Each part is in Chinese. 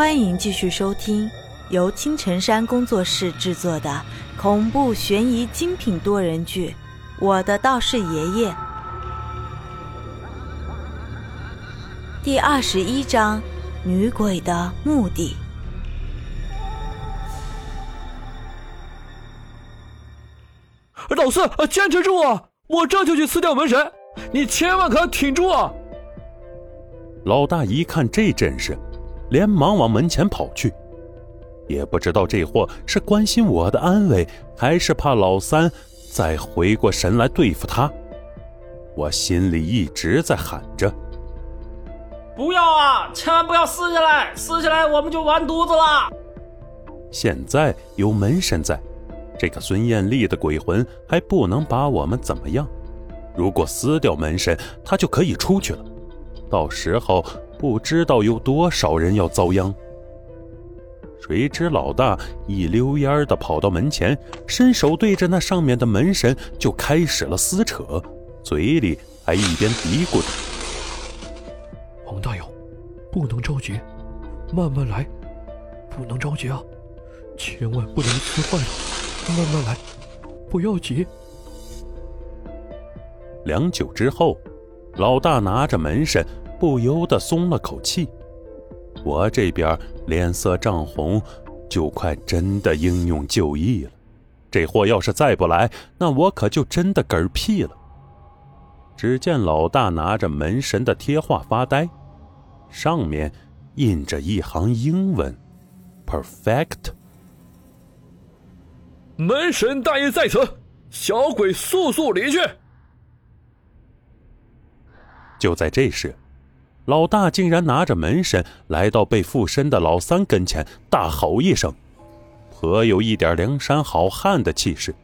欢迎继续收听由青城山工作室制作的恐怖悬疑精品多人剧《我的道士爷爷》第二十一章：女鬼的目的。老四，坚持住啊！我这就去撕掉门神，你千万可要挺住啊！老大一看这阵势，连忙往门前跑去，也不知道这货是关心我的安危，还是怕老三再回过神来对付他。我心里一直在喊着：“不要啊！千万不要撕下来，撕下来我们就完犊子了。”现在有门神在，这个孙艳丽的鬼魂还不能把我们怎么样。如果撕掉门神，他就可以出去了。到时候不知道有多少人要遭殃。谁知老大一溜烟的跑到门前，伸手对着那上面的门神就开始了撕扯，嘴里还一边嘀咕着：“王大友，不能着急，慢慢来，不能着急啊，千万不能撕坏了，慢慢来，不要急。”良久之后，老大拿着门神。不由得松了口气，我这边脸色涨红，就快真的英勇就义了。这货要是再不来，那我可就真的嗝屁了。只见老大拿着门神的贴画发呆，上面印着一行英文：“Perfect。”门神大爷在此，小鬼速速离去。就在这时。老大竟然拿着门神来到被附身的老三跟前，大吼一声，颇有一点梁山好汉的气势。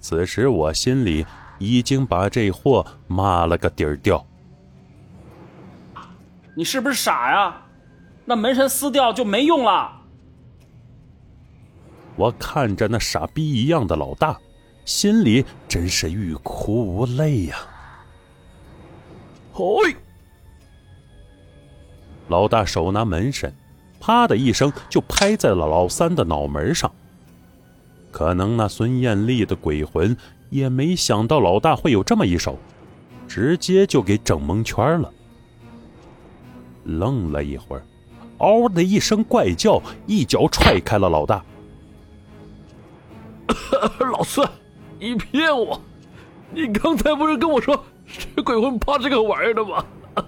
此时我心里已经把这货骂了个底儿掉。你是不是傻呀？那门神撕掉就没用了。我看着那傻逼一样的老大，心里真是欲哭无泪呀。嘿！老大手拿门神，啪的一声就拍在了老三的脑门上。可能那孙艳丽的鬼魂也没想到老大会有这么一手，直接就给整蒙圈了。愣了一会儿，嗷的一声怪叫，一脚踹开了老大。老四，你骗我！你刚才不是跟我说？这鬼魂怕这个玩意儿的吗？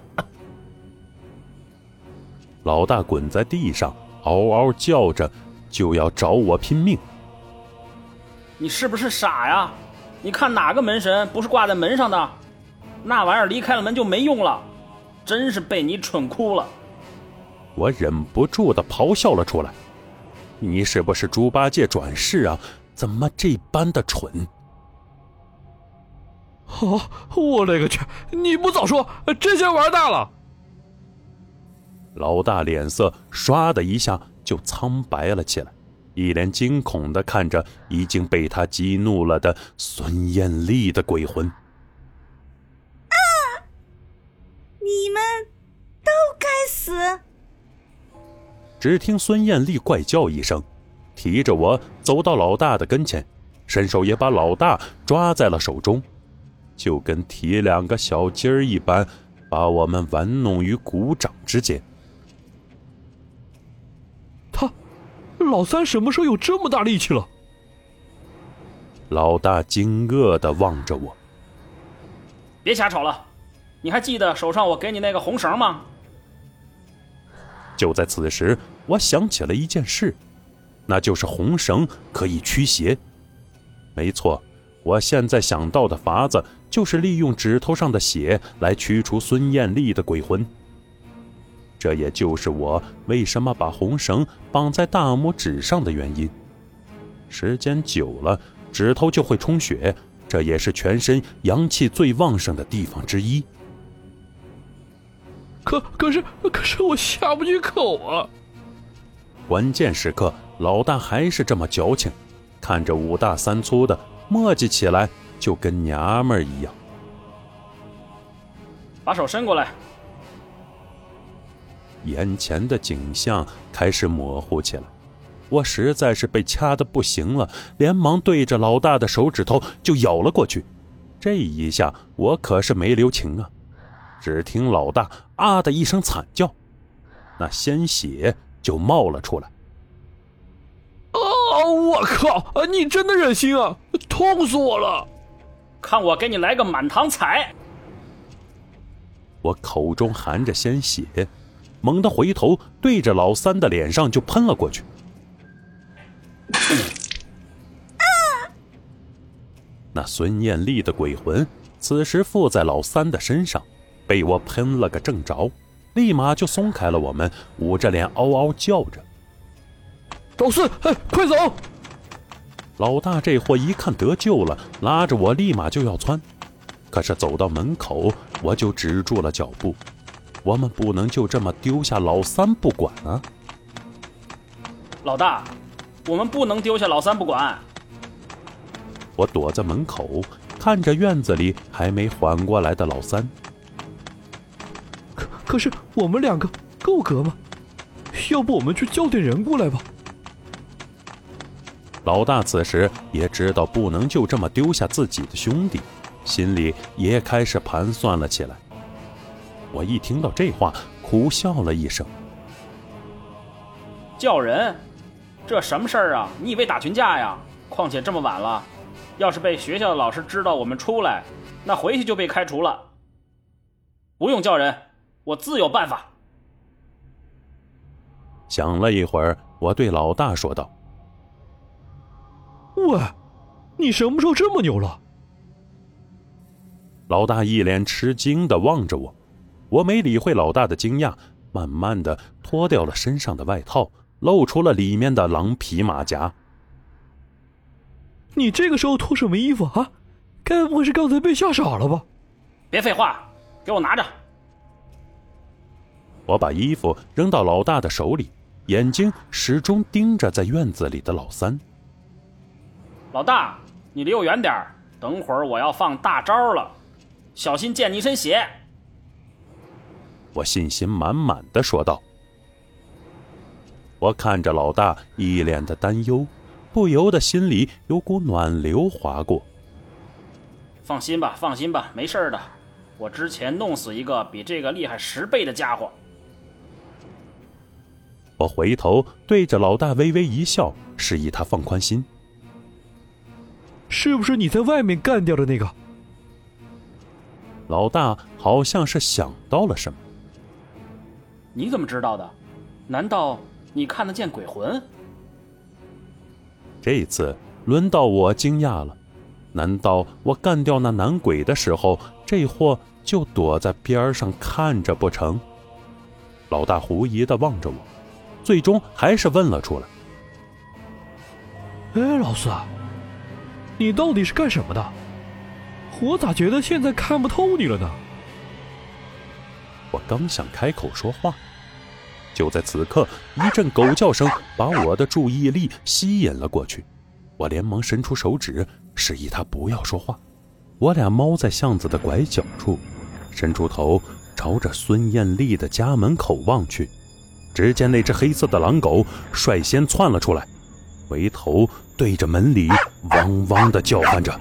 老大滚在地上，嗷嗷叫着，就要找我拼命。你是不是傻呀？你看哪个门神不是挂在门上的？那玩意儿离开了门就没用了，真是被你蠢哭了。我忍不住的咆哮了出来：“你是不是猪八戒转世啊？怎么这般的蠢？”哦，我勒个去！你不早说，这下玩大了。老大脸色唰的一下就苍白了起来，一脸惊恐的看着已经被他激怒了的孙艳丽的鬼魂。啊！你们都该死！只听孙艳丽怪叫一声，提着我走到老大的跟前，伸手也把老大抓在了手中。就跟提两个小鸡儿一般，把我们玩弄于股掌之间。他，老三什么时候有这么大力气了？老大惊愕的望着我。别瞎吵了，你还记得手上我给你那个红绳吗？就在此时，我想起了一件事，那就是红绳可以驱邪。没错。我现在想到的法子就是利用指头上的血来驱除孙艳丽的鬼魂。这也就是我为什么把红绳绑在大拇指上的原因。时间久了，指头就会充血，这也是全身阳气最旺盛的地方之一。可可是可是我下不去口啊！关键时刻，老大还是这么矫情，看着五大三粗的。磨叽起来就跟娘们儿一样。把手伸过来。眼前的景象开始模糊起来，我实在是被掐得不行了，连忙对着老大的手指头就咬了过去。这一下我可是没留情啊！只听老大啊的一声惨叫，那鲜血就冒了出来。啊！我靠！你真的忍心啊？痛死我了！看我给你来个满堂彩！我口中含着鲜血，猛地回头对着老三的脸上就喷了过去。那孙艳丽的鬼魂此时附在老三的身上，被我喷了个正着，立马就松开了我们，捂着脸嗷嗷叫着。老四，哎，快走！老大这货一看得救了，拉着我立马就要窜，可是走到门口，我就止住了脚步。我们不能就这么丢下老三不管啊！老大，我们不能丢下老三不管。我躲在门口，看着院子里还没缓过来的老三。可可是我们两个够格吗？要不我们去叫点人过来吧？老大此时也知道不能就这么丢下自己的兄弟，心里也开始盘算了起来。我一听到这话，苦笑了一声。叫人？这什么事儿啊？你以为打群架呀？况且这么晚了，要是被学校的老师知道我们出来，那回去就被开除了。不用叫人，我自有办法。想了一会儿，我对老大说道。喂，你什么时候这么牛了？老大一脸吃惊的望着我，我没理会老大的惊讶，慢慢的脱掉了身上的外套，露出了里面的狼皮马甲。你这个时候脱什么衣服啊？该不会是刚才被吓傻了吧？别废话，给我拿着！我把衣服扔到老大的手里，眼睛始终盯着在院子里的老三。老大，你离我远点等会儿我要放大招了，小心溅你一身血。我信心满满的说道。我看着老大一脸的担忧，不由得心里有股暖流划过。放心吧，放心吧，没事的。我之前弄死一个比这个厉害十倍的家伙。我回头对着老大微微一笑，示意他放宽心。是不是你在外面干掉的那个？老大好像是想到了什么。你怎么知道的？难道你看得见鬼魂？这次轮到我惊讶了。难道我干掉那男鬼的时候，这货就躲在边上看着不成？老大狐疑的望着我，最终还是问了出来：“哎，老四。”你到底是干什么的？我咋觉得现在看不透你了呢？我刚想开口说话，就在此刻，一阵狗叫声把我的注意力吸引了过去。我连忙伸出手指，示意他不要说话。我俩猫在巷子的拐角处，伸出头朝着孙艳丽的家门口望去。只见那只黑色的狼狗率先窜了出来，回头。对着门里汪汪的叫唤着。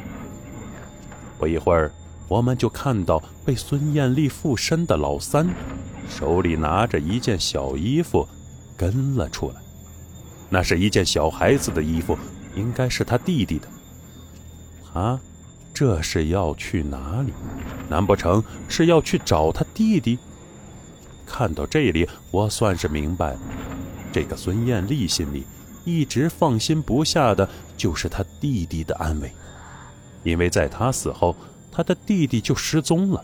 不一会儿，我们就看到被孙艳丽附身的老三，手里拿着一件小衣服，跟了出来。那是一件小孩子的衣服，应该是他弟弟的。他这是要去哪里？难不成是要去找他弟弟？看到这里，我算是明白了，这个孙艳丽心里。一直放心不下的就是他弟弟的安危，因为在他死后，他的弟弟就失踪了，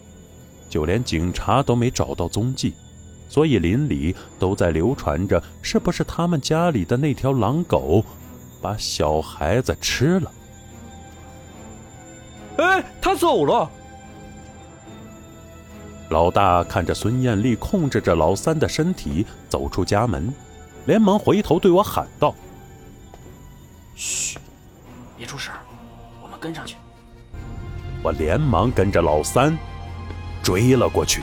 就连警察都没找到踪迹，所以邻里都在流传着是不是他们家里的那条狼狗把小孩子吃了。哎，他走了。老大看着孙艳丽控制着老三的身体走出家门，连忙回头对我喊道。嘘，别出声，我们跟上去。我连忙跟着老三追了过去。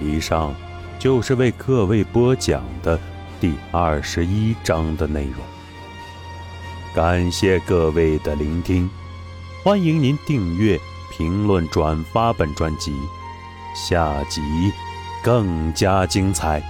以上就是为各位播讲的第二十一章的内容。感谢各位的聆听，欢迎您订阅、评论、转发本专辑，下集更加精彩。